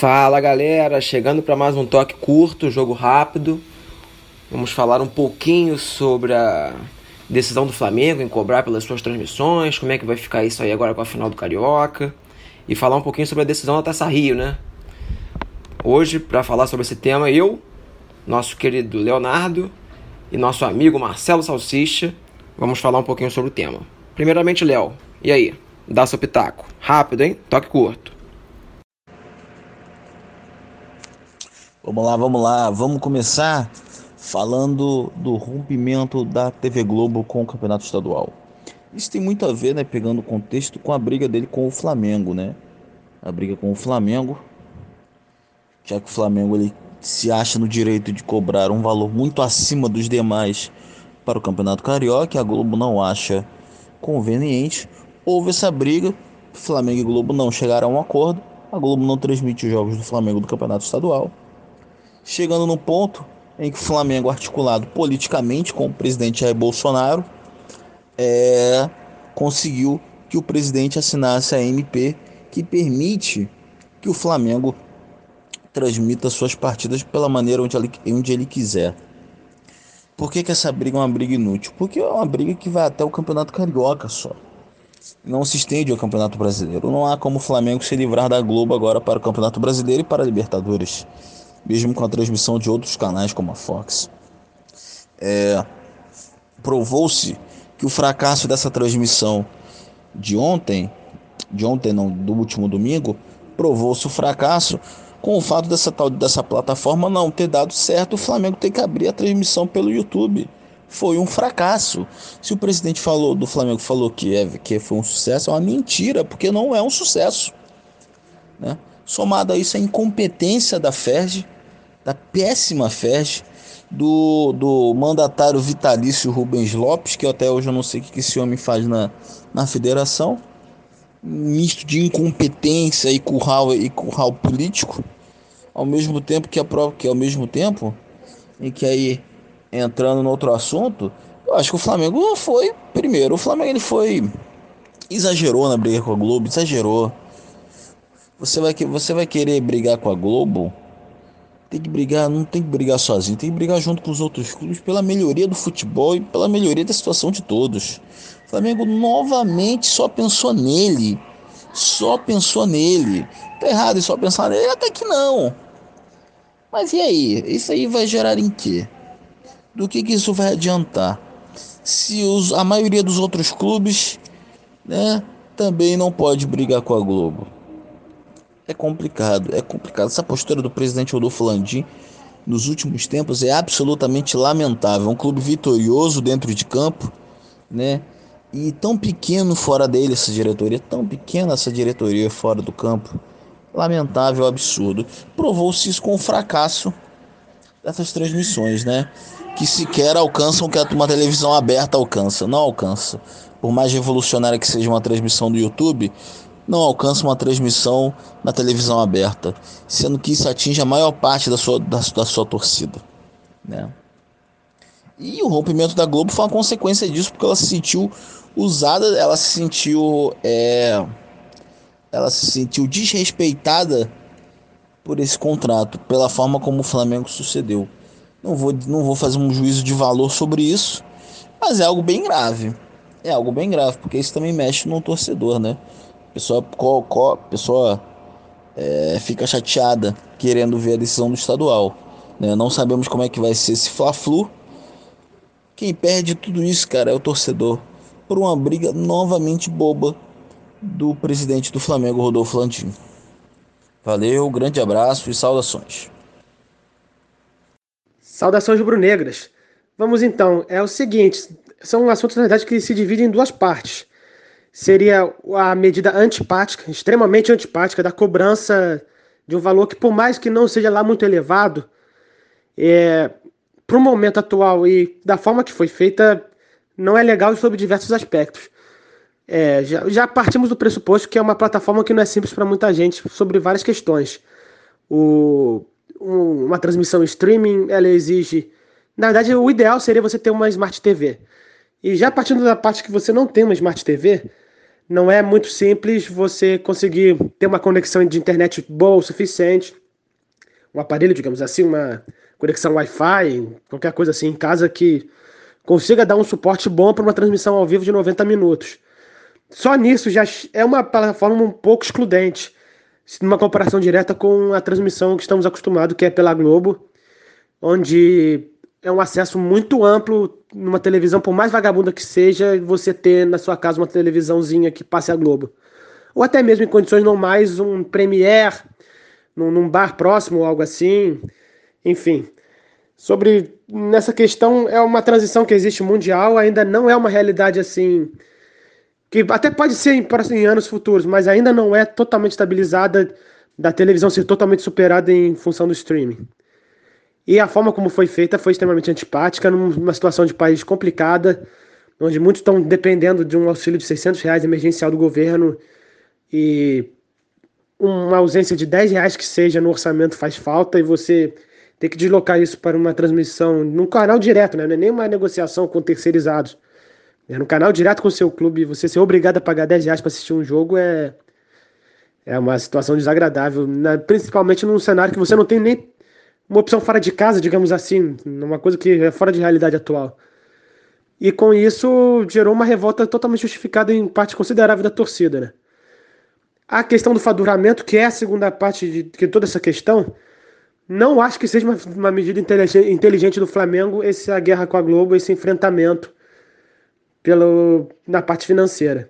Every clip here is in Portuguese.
Fala galera, chegando para mais um toque curto, jogo rápido. Vamos falar um pouquinho sobre a decisão do Flamengo em cobrar pelas suas transmissões, como é que vai ficar isso aí agora com a final do Carioca e falar um pouquinho sobre a decisão da Taça Rio, né? Hoje, para falar sobre esse tema, eu, nosso querido Leonardo e nosso amigo Marcelo Salsicha, vamos falar um pouquinho sobre o tema. Primeiramente, Léo, e aí? Dá seu pitaco. Rápido, hein? Toque curto. Vamos lá, vamos lá. Vamos começar falando do rompimento da TV Globo com o Campeonato Estadual. Isso tem muito a ver, né, pegando o contexto, com a briga dele com o Flamengo, né? A briga com o Flamengo, já que o Flamengo ele se acha no direito de cobrar um valor muito acima dos demais para o Campeonato Carioca, a Globo não acha conveniente. Houve essa briga, Flamengo e Globo não chegaram a um acordo, a Globo não transmite os jogos do Flamengo do Campeonato Estadual. Chegando no ponto em que o Flamengo, articulado politicamente com o presidente Jair Bolsonaro, é, conseguiu que o presidente assinasse a MP que permite que o Flamengo transmita suas partidas pela maneira onde ele, onde ele quiser. Por que, que essa briga é uma briga inútil? Porque é uma briga que vai até o Campeonato Carioca só. Não se estende ao Campeonato Brasileiro. Não há como o Flamengo se livrar da Globo agora para o Campeonato Brasileiro e para a Libertadores mesmo com a transmissão de outros canais como a Fox. É, Provou-se que o fracasso dessa transmissão de ontem, de ontem não, do último domingo, provou-se o fracasso com o fato dessa tal dessa plataforma não ter dado certo, o Flamengo tem que abrir a transmissão pelo YouTube. Foi um fracasso. Se o presidente falou do Flamengo falou que é que foi um sucesso, é uma mentira, porque não é um sucesso, né? Somado a isso a incompetência da FERJ, da péssima FERJ, do, do mandatário vitalício Rubens Lopes, que até hoje eu não sei o que esse homem faz na, na federação, misto de incompetência e curral, e curral político, ao mesmo tempo que a prova que ao mesmo tempo em que aí entrando no outro assunto, eu acho que o Flamengo foi primeiro, o Flamengo ele foi exagerou na briga com a Globo, exagerou. Você vai, você vai querer brigar com a Globo? Tem que brigar, não tem que brigar sozinho, tem que brigar junto com os outros clubes pela melhoria do futebol e pela melhoria da situação de todos. O Flamengo novamente só pensou nele. Só pensou nele. Tá errado em só pensar nele? Até que não. Mas e aí? Isso aí vai gerar em quê? Do que, que isso vai adiantar? Se os, a maioria dos outros clubes né, também não pode brigar com a Globo. É complicado, é complicado. Essa postura do presidente Rodolfo Landim nos últimos tempos é absolutamente lamentável. Um clube vitorioso dentro de campo, né? E tão pequeno fora dele essa diretoria, tão pequena essa diretoria fora do campo. Lamentável, absurdo. Provou-se isso com o fracasso dessas transmissões, né? Que sequer alcançam o que uma televisão aberta alcança. Não alcança. Por mais revolucionária que seja uma transmissão do YouTube, não alcança uma transmissão na televisão aberta, sendo que isso atinge a maior parte da sua, da, da sua torcida. Né? E o rompimento da Globo foi uma consequência disso, porque ela se sentiu usada, ela se sentiu. É, ela se sentiu desrespeitada por esse contrato, pela forma como o Flamengo sucedeu. Não vou, não vou fazer um juízo de valor sobre isso, mas é algo bem grave. É algo bem grave, porque isso também mexe no torcedor, né? Pessoa, co, co, pessoa é, fica chateada querendo ver a decisão do estadual. Né? Não sabemos como é que vai ser esse Fla-Flu. Quem perde tudo isso, cara, é o torcedor. Por uma briga novamente boba do presidente do Flamengo, Rodolfo Landim. Valeu, grande abraço e saudações. Saudações rubro-negras. Vamos então, é o seguinte, são assuntos na verdade que se dividem em duas partes seria a medida antipática, extremamente antipática, da cobrança de um valor que, por mais que não seja lá muito elevado, é, para o momento atual e da forma que foi feita, não é legal sob diversos aspectos. É, já, já, partimos do pressuposto que é uma plataforma que não é simples para muita gente sobre várias questões. O, um, uma transmissão streaming, ela exige. Na verdade, o ideal seria você ter uma Smart TV. E já partindo da parte que você não tem uma Smart TV, não é muito simples você conseguir ter uma conexão de internet boa o suficiente, um aparelho, digamos assim, uma conexão Wi-Fi, qualquer coisa assim em casa que consiga dar um suporte bom para uma transmissão ao vivo de 90 minutos. Só nisso já é uma plataforma um pouco excludente, numa comparação direta com a transmissão que estamos acostumados, que é pela Globo, onde é um acesso muito amplo numa televisão, por mais vagabunda que seja, você ter na sua casa uma televisãozinha que passe a Globo. Ou até mesmo em condições normais, um Premiere, num, num bar próximo ou algo assim. Enfim, sobre nessa questão é uma transição que existe mundial, ainda não é uma realidade assim que até pode ser em, em anos futuros, mas ainda não é totalmente estabilizada da televisão ser totalmente superada em função do streaming. E a forma como foi feita foi extremamente antipática, numa situação de país complicada, onde muitos estão dependendo de um auxílio de 600 reais emergencial do governo e uma ausência de 10 reais que seja no orçamento faz falta e você ter que deslocar isso para uma transmissão num canal direto, né? não é nem uma negociação com terceirizados. É no canal direto com o seu clube, você ser obrigado a pagar 10 reais para assistir um jogo é, é uma situação desagradável, né? principalmente num cenário que você não tem nem uma opção fora de casa, digamos assim, uma coisa que é fora de realidade atual. E com isso gerou uma revolta totalmente justificada em parte considerável da torcida. Né? A questão do faturamento, que é a segunda parte de, de toda essa questão, não acho que seja uma, uma medida inteligente do Flamengo essa guerra com a Globo, esse enfrentamento pelo, na parte financeira.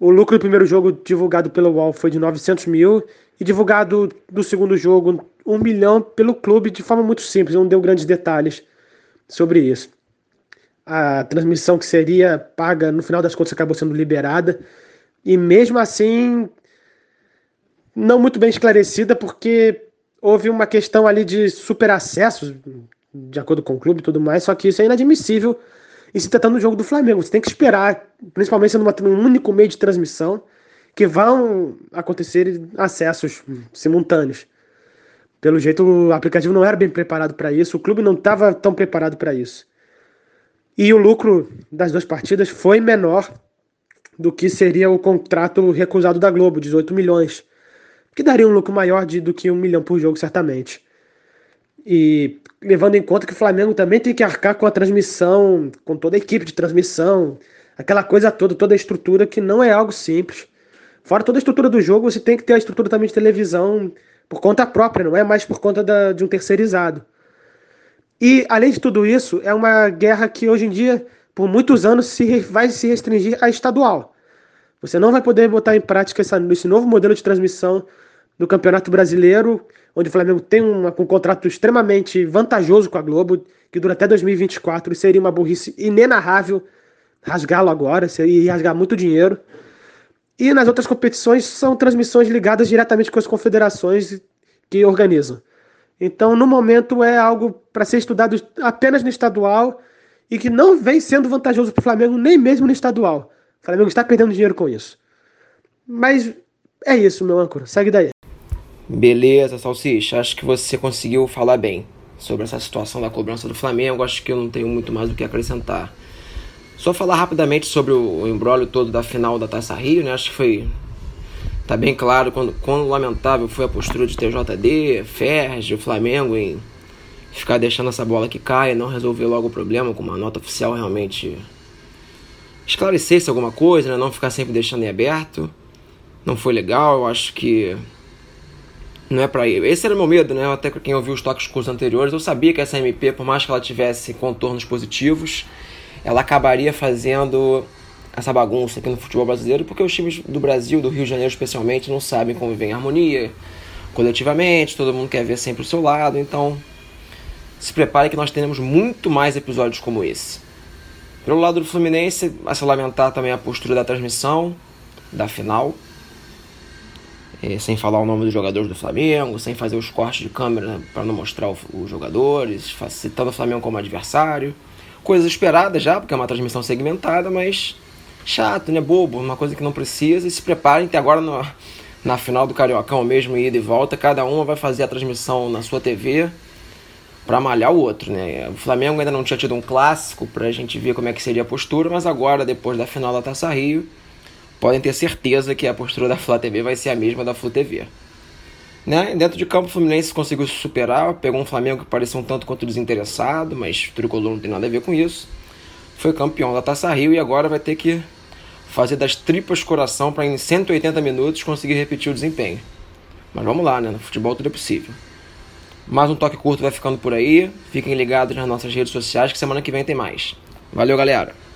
O lucro do primeiro jogo divulgado pelo UOL foi de 900 mil e divulgado do segundo jogo 1 milhão pelo clube de forma muito simples, não deu grandes detalhes sobre isso. A transmissão que seria paga, no final das contas, acabou sendo liberada e mesmo assim não muito bem esclarecida porque houve uma questão ali de superacessos, de acordo com o clube e tudo mais, só que isso é inadmissível e se tratando do jogo do Flamengo. Você tem que esperar, principalmente sendo um único meio de transmissão, que vão acontecer acessos simultâneos. Pelo jeito, o aplicativo não era bem preparado para isso, o clube não estava tão preparado para isso. E o lucro das duas partidas foi menor do que seria o contrato recusado da Globo, 18 milhões, que daria um lucro maior de, do que um milhão por jogo, certamente. E levando em conta que o Flamengo também tem que arcar com a transmissão, com toda a equipe de transmissão, aquela coisa toda, toda a estrutura que não é algo simples. Fora toda a estrutura do jogo, você tem que ter a estrutura também de televisão por conta própria, não é mais por conta da, de um terceirizado. E, além de tudo isso, é uma guerra que hoje em dia, por muitos anos, se, vai se restringir à estadual. Você não vai poder botar em prática essa, esse novo modelo de transmissão do Campeonato Brasileiro, onde o Flamengo tem uma, um contrato extremamente vantajoso com a Globo, que dura até 2024, e seria uma burrice inenarrável rasgá-lo agora, seria rasgar muito dinheiro. E nas outras competições são transmissões ligadas diretamente com as confederações que organizam. Então, no momento, é algo para ser estudado apenas no estadual e que não vem sendo vantajoso para o Flamengo, nem mesmo no estadual. O Flamengo está perdendo dinheiro com isso. Mas é isso, meu âncora. Segue daí. Beleza, Salsicha. Acho que você conseguiu falar bem sobre essa situação da cobrança do Flamengo. Acho que eu não tenho muito mais do que acrescentar. Só falar rapidamente sobre o embrólio todo da final da Taça Rio, né? Acho que foi. Tá bem claro quando, quando lamentável foi a postura de TJD, Ferge, o Flamengo em ficar deixando essa bola que cai, não resolver logo o problema com uma nota oficial realmente esclarecesse alguma coisa, né? não ficar sempre deixando em aberto. Não foi legal, eu acho que não é para ir. Esse era o meu medo, né? Até quem ouviu os toques cursos anteriores, eu sabia que essa MP, por mais que ela tivesse contornos positivos, ela acabaria fazendo essa bagunça aqui no futebol brasileiro, porque os times do Brasil, do Rio de Janeiro especialmente, não sabem conviver em harmonia coletivamente, todo mundo quer ver sempre o seu lado, então se prepare que nós teremos muito mais episódios como esse. Pelo lado do Fluminense, a se lamentar também a postura da transmissão da final é, sem falar o nome dos jogadores do Flamengo, sem fazer os cortes de câmera para não mostrar os jogadores, citando o Flamengo como adversário. Coisas esperadas já, porque é uma transmissão segmentada, mas chato, né? Bobo, uma coisa que não precisa. E se preparem que agora no, na final do Cariocão mesmo, ida e volta, cada uma vai fazer a transmissão na sua TV para malhar o outro, né? O Flamengo ainda não tinha tido um clássico para a gente ver como é que seria a postura, mas agora, depois da final da Taça Rio, podem ter certeza que a postura da Flá TV vai ser a mesma da Flu TV. Né? Dentro de campo, o Fluminense conseguiu se superar, pegou um Flamengo que parecia um tanto quanto desinteressado, mas o Tricolor não tem nada a ver com isso. Foi campeão da Taça Rio e agora vai ter que fazer das tripas coração para em 180 minutos conseguir repetir o desempenho. Mas vamos lá, né? No futebol tudo é possível. Mais um toque curto vai ficando por aí. Fiquem ligados nas nossas redes sociais que semana que vem tem mais. Valeu, galera!